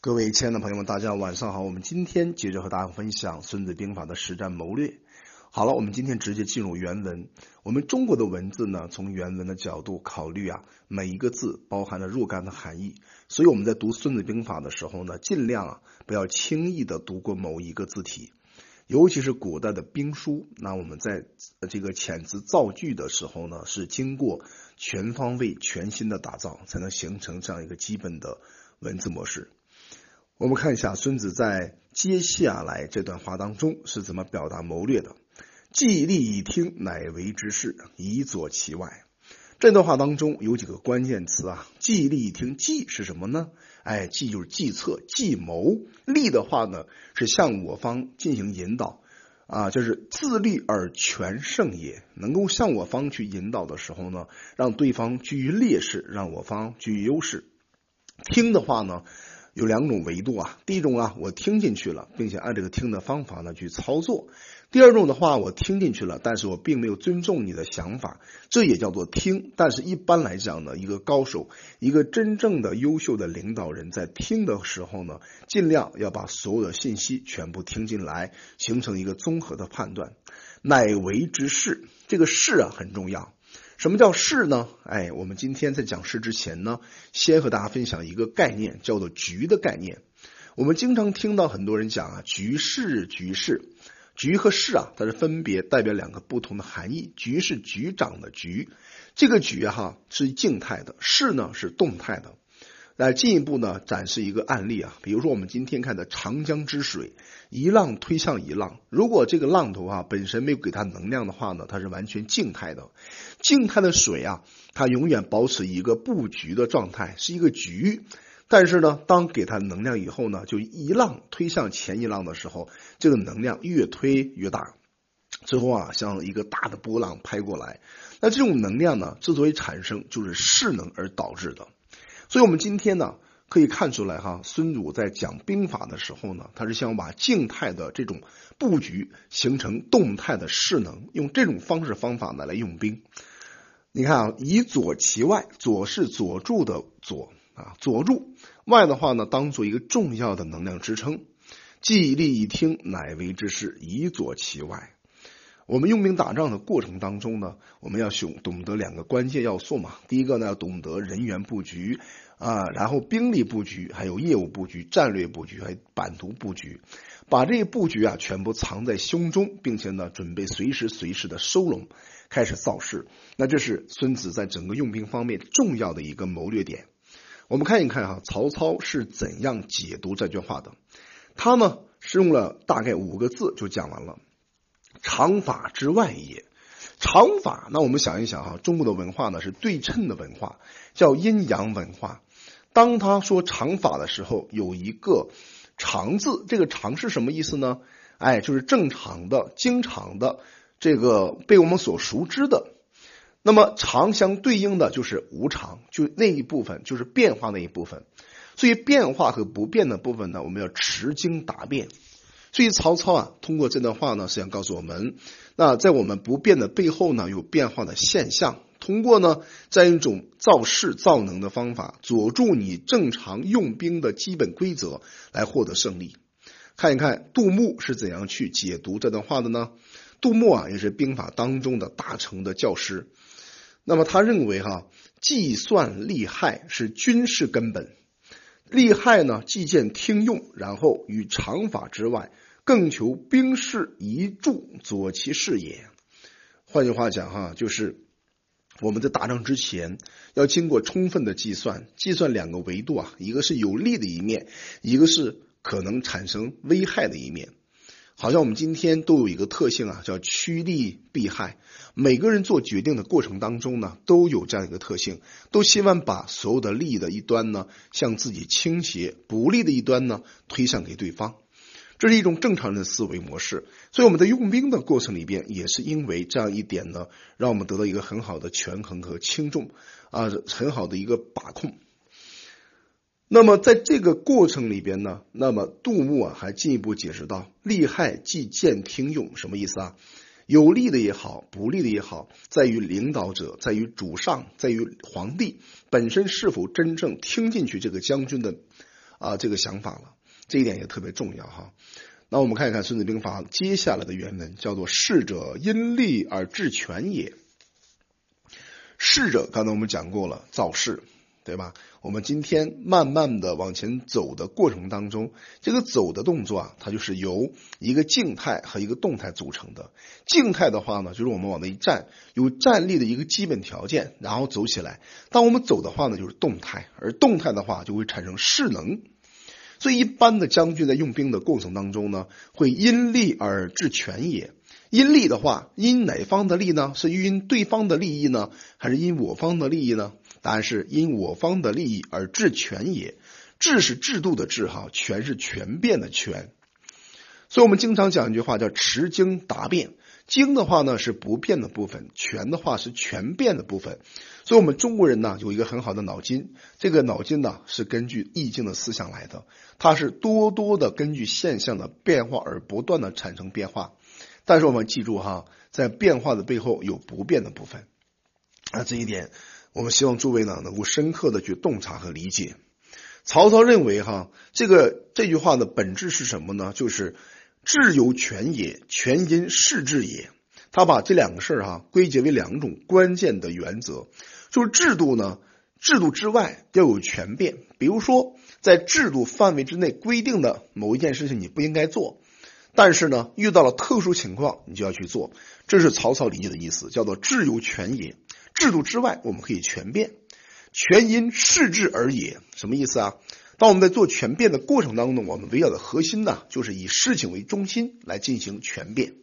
各位亲爱的朋友们，大家晚上好。我们今天接着和大家分享《孙子兵法》的实战谋略。好了，我们今天直接进入原文。我们中国的文字呢，从原文的角度考虑啊，每一个字包含了若干的含义。所以我们在读《孙子兵法》的时候呢，尽量啊不要轻易的读过某一个字体，尤其是古代的兵书。那我们在这个遣词造句的时候呢，是经过全方位、全新的打造，才能形成这样一个基本的文字模式。我们看一下孙子在接下来这段话当中是怎么表达谋略的。既利以听，乃为之事，以佐其外。这段话当中有几个关键词啊？既利以听，计是什么呢？哎，计就是计策、计谋。利的话呢，是向我方进行引导啊，就是自立而全胜也。能够向我方去引导的时候呢，让对方居于劣势，让我方居于优势。听的话呢？有两种维度啊，第一种啊，我听进去了，并且按这个听的方法呢去操作；第二种的话，我听进去了，但是我并没有尊重你的想法，这也叫做听。但是一般来讲呢，一个高手，一个真正的优秀的领导人，在听的时候呢，尽量要把所有的信息全部听进来，形成一个综合的判断。乃为之事，这个事啊很重要。什么叫势呢？哎，我们今天在讲势之前呢，先和大家分享一个概念，叫做局的概念。我们经常听到很多人讲啊，局势、局势、局和势啊，它是分别代表两个不同的含义。局是局长的局，这个局哈是静态的，势呢是动态的。来进一步呢展示一个案例啊，比如说我们今天看的长江之水，一浪推向一浪，如果这个浪头啊本身没有给它能量的话呢，它是完全静态的。静态的水啊，它永远保持一个布局的状态，是一个局。但是呢，当给它能量以后呢，就一浪推向前一浪的时候，这个能量越推越大，最后啊像一个大的波浪拍过来。那这种能量呢，之所以产生，就是势能而导致的。所以，我们今天呢，可以看出来哈，孙祖在讲兵法的时候呢，他是想把静态的这种布局形成动态的势能，用这种方式方法呢来用兵。你看啊，以左其外，左是佐助的左啊，佐助外的话呢，当做一个重要的能量支撑。既立以听，乃为之事，以左其外。我们用兵打仗的过程当中呢，我们要懂懂得两个关键要素嘛。第一个呢，要懂得人员布局啊，然后兵力布局，还有业务布局、战略布局，还有版图布局，把这些布局啊全部藏在胸中，并且呢，准备随时随时的收拢，开始造势。那这是孙子在整个用兵方面重要的一个谋略点。我们看一看哈，曹操是怎样解读这句话的？他呢是用了大概五个字就讲完了。常法之外也，常法。那我们想一想哈，中国的文化呢是对称的文化，叫阴阳文化。当他说常法的时候，有一个常字，这个常是什么意思呢？哎，就是正常的、经常的，这个被我们所熟知的。那么常相对应的就是无常，就那一部分，就是变化那一部分。所以变化和不变的部分呢，我们要持经达变。所以曹操啊，通过这段话呢，是想告诉我们，那在我们不变的背后呢，有变化的现象。通过呢这样一种造势造能的方法，佐助你正常用兵的基本规则，来获得胜利。看一看杜牧是怎样去解读这段话的呢？杜牧啊，也是兵法当中的大成的教师。那么他认为哈，计算利害是军事根本，利害呢，计见听用，然后与常法之外。更求兵势一助，佐其势也。换句话讲，哈，就是我们在打仗之前要经过充分的计算，计算两个维度啊，一个是有利的一面，一个是可能产生危害的一面。好像我们今天都有一个特性啊，叫趋利避害。每个人做决定的过程当中呢，都有这样一个特性，都希望把所有的利的一端呢向自己倾斜，不利的一端呢推向给对方。这是一种正常人的思维模式，所以我们在用兵的过程里边，也是因为这样一点呢，让我们得到一个很好的权衡和轻重啊，很好的一个把控。那么在这个过程里边呢，那么杜牧啊还进一步解释到：利害既见听用，什么意思啊？有利的也好，不利的也好，在于领导者，在于主上，在于皇帝本身是否真正听进去这个将军的。啊这个想法了，这一点也特别重要哈。那我们看一看《孙子兵法》接下来的原文，叫做“士者，因利而治权也”。士者，刚才我们讲过了，造势。对吧？我们今天慢慢的往前走的过程当中，这个走的动作啊，它就是由一个静态和一个动态组成的。静态的话呢，就是我们往那一站，有站立的一个基本条件，然后走起来。当我们走的话呢，就是动态，而动态的话就会产生势能。所以，一般的将军在用兵的过程当中呢，会因利而治权也。因利的话，因哪方的利呢？是因对方的利益呢，还是因我方的利益呢？答案是因我方的利益而治权也，治是制度的治哈，权是权变的权。所以我们经常讲一句话叫持经达变，经的话呢是不变的部分，权的话是权变的部分。所以我们中国人呢有一个很好的脑筋，这个脑筋呢是根据易经的思想来的，它是多多的根据现象的变化而不断的产生变化。但是我们记住哈，在变化的背后有不变的部分，啊这一点。我们希望诸位呢能够深刻的去洞察和理解。曹操认为哈，这个这句话的本质是什么呢？就是治由权也，权因是治也。他把这两个事儿哈归结为两种关键的原则，就是制度呢，制度之外要有权变。比如说，在制度范围之内规定的某一件事情你不应该做，但是呢遇到了特殊情况你就要去做，这是曹操理解的意思，叫做治由权也。制度之外，我们可以权变，权因是治而也。什么意思啊？当我们在做权变的过程当中，我们围绕的核心呢，就是以事情为中心来进行权变。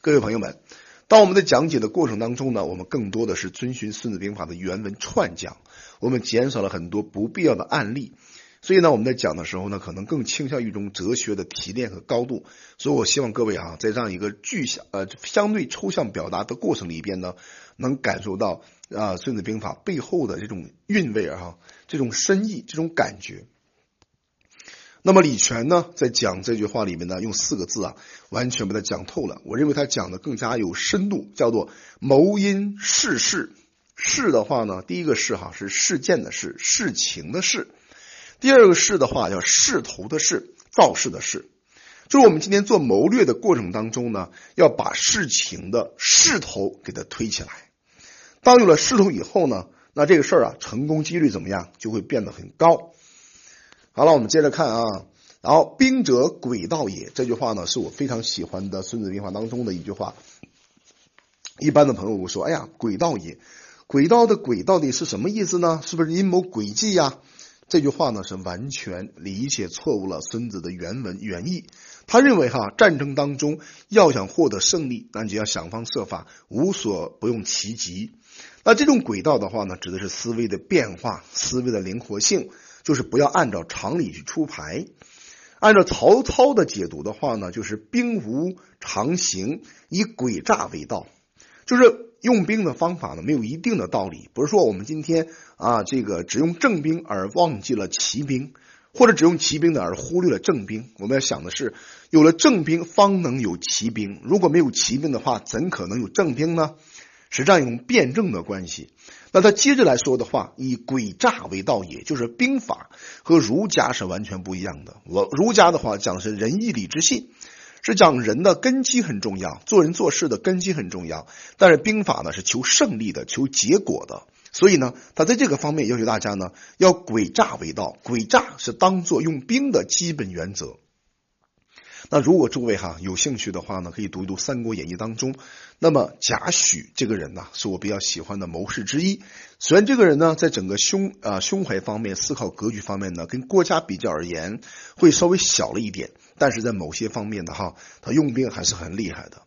各位朋友们，当我们在讲解的过程当中呢，我们更多的是遵循《孙子兵法》的原文串讲，我们减少了很多不必要的案例。所以呢，我们在讲的时候呢，可能更倾向于一种哲学的提炼和高度。所以我希望各位啊，在这样一个具象呃相对抽象表达的过程里边呢，能感受到啊《孙子兵法》背后的这种韵味啊，这种深意，这种感觉。那么李全呢，在讲这句话里面呢，用四个字啊，完全把它讲透了。我认为他讲的更加有深度，叫做谋因事事。事的话呢，第一个事哈是事件的事，事情的事。第二个势的话叫势头的势，造势的势，就是我们今天做谋略的过程当中呢，要把事情的势头给它推起来。当有了势头以后呢，那这个事儿啊，成功几率怎么样，就会变得很高。好了，我们接着看啊，然后兵者诡道也，这句话呢是我非常喜欢的《孙子兵法》当中的一句话。一般的朋友会说，哎呀，诡道也，诡道的诡到底是什么意思呢？是不是阴谋诡计呀？这句话呢是完全理解错误了孙子的原文原意。他认为哈战争当中要想获得胜利，那就要想方设法，无所不用其极。那这种轨道的话呢，指的是思维的变化、思维的灵活性，就是不要按照常理去出牌。按照曹操的解读的话呢，就是兵无常形，以诡诈为道，就是。用兵的方法呢，没有一定的道理。不是说我们今天啊，这个只用正兵而忘记了骑兵，或者只用骑兵的而忽略了正兵。我们要想的是，有了正兵方能有骑兵，如果没有骑兵的话，怎可能有正兵呢？是这样一种辩证的关系。那他接着来说的话，以诡诈为道也，就是兵法和儒家是完全不一样的。我儒家的话讲是仁义礼智信。是讲人的根基很重要，做人做事的根基很重要。但是兵法呢是求胜利的，求结果的。所以呢，他在这个方面要求大家呢要诡诈为道，诡诈是当做用兵的基本原则。那如果诸位哈有兴趣的话呢，可以读一读《三国演义》当中。那么贾诩这个人呢，是我比较喜欢的谋士之一。虽然这个人呢，在整个胸啊胸怀方面、思考格局方面呢，跟郭嘉比较而言会稍微小了一点。但是在某些方面的哈，他用兵还是很厉害的。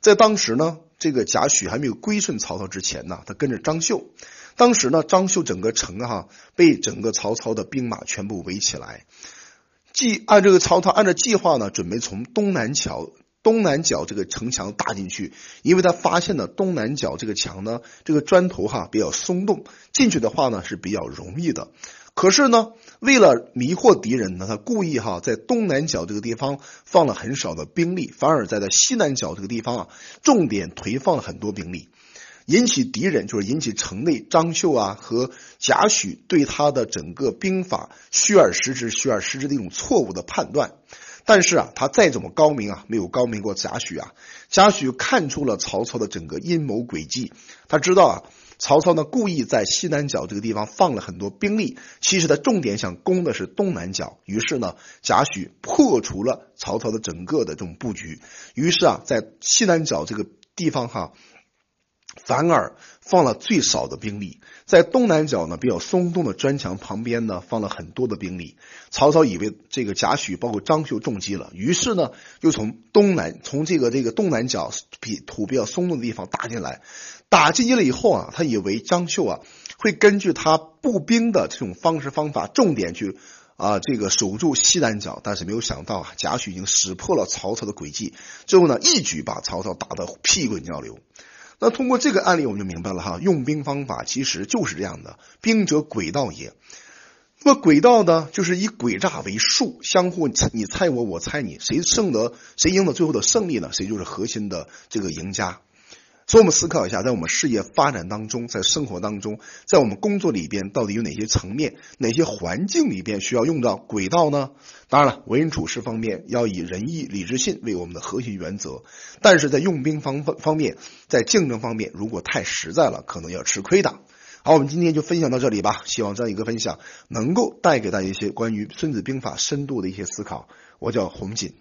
在当时呢，这个贾诩还没有归顺曹操之前呢，他跟着张绣。当时呢，张绣整个城哈被整个曹操的兵马全部围起来，计按这个曹操按照计划呢，准备从东南角东南角这个城墙打进去，因为他发现了东南角这个墙呢，这个砖头哈比较松动，进去的话呢是比较容易的。可是呢，为了迷惑敌人呢，他故意哈在东南角这个地方放了很少的兵力，反而在在西南角这个地方啊，重点颓放了很多兵力。引起敌人，就是引起城内张绣啊和贾诩对他的整个兵法虚而实之、虚而实之的一种错误的判断。但是啊，他再怎么高明啊，没有高明过贾诩啊。贾诩看出了曹操的整个阴谋诡计，他知道啊，曹操呢故意在西南角这个地方放了很多兵力，其实他重点想攻的是东南角。于是呢，贾诩破除了曹操的整个的这种布局，于是啊，在西南角这个地方哈。反而放了最少的兵力，在东南角呢比较松动的砖墙旁边呢放了很多的兵力。曹操以为这个贾诩包括张绣中计了，于是呢又从东南从这个这个东南角比土比较松动的地方打进来。打进去了以后啊，他以为张绣啊会根据他步兵的这种方式方法，重点去啊这个守住西南角，但是没有想到啊贾诩已经识破了曹操的诡计，最后呢一举把曹操打得屁滚尿流。那通过这个案例，我们就明白了哈，用兵方法其实就是这样的，兵者诡道也。那么诡道呢，就是以诡诈为术，相互你猜我，我猜你，谁胜得，谁赢得最后的胜利呢？谁就是核心的这个赢家。所以我们思考一下，在我们事业发展当中，在生活当中，在我们工作里边，到底有哪些层面、哪些环境里边需要用到轨道呢？当然了，为人处事方面要以仁义礼智信为我们的核心原则，但是在用兵方方面，在竞争方面，如果太实在了，可能要吃亏的。好，我们今天就分享到这里吧。希望这样一个分享能够带给大家一些关于《孙子兵法》深度的一些思考。我叫洪锦。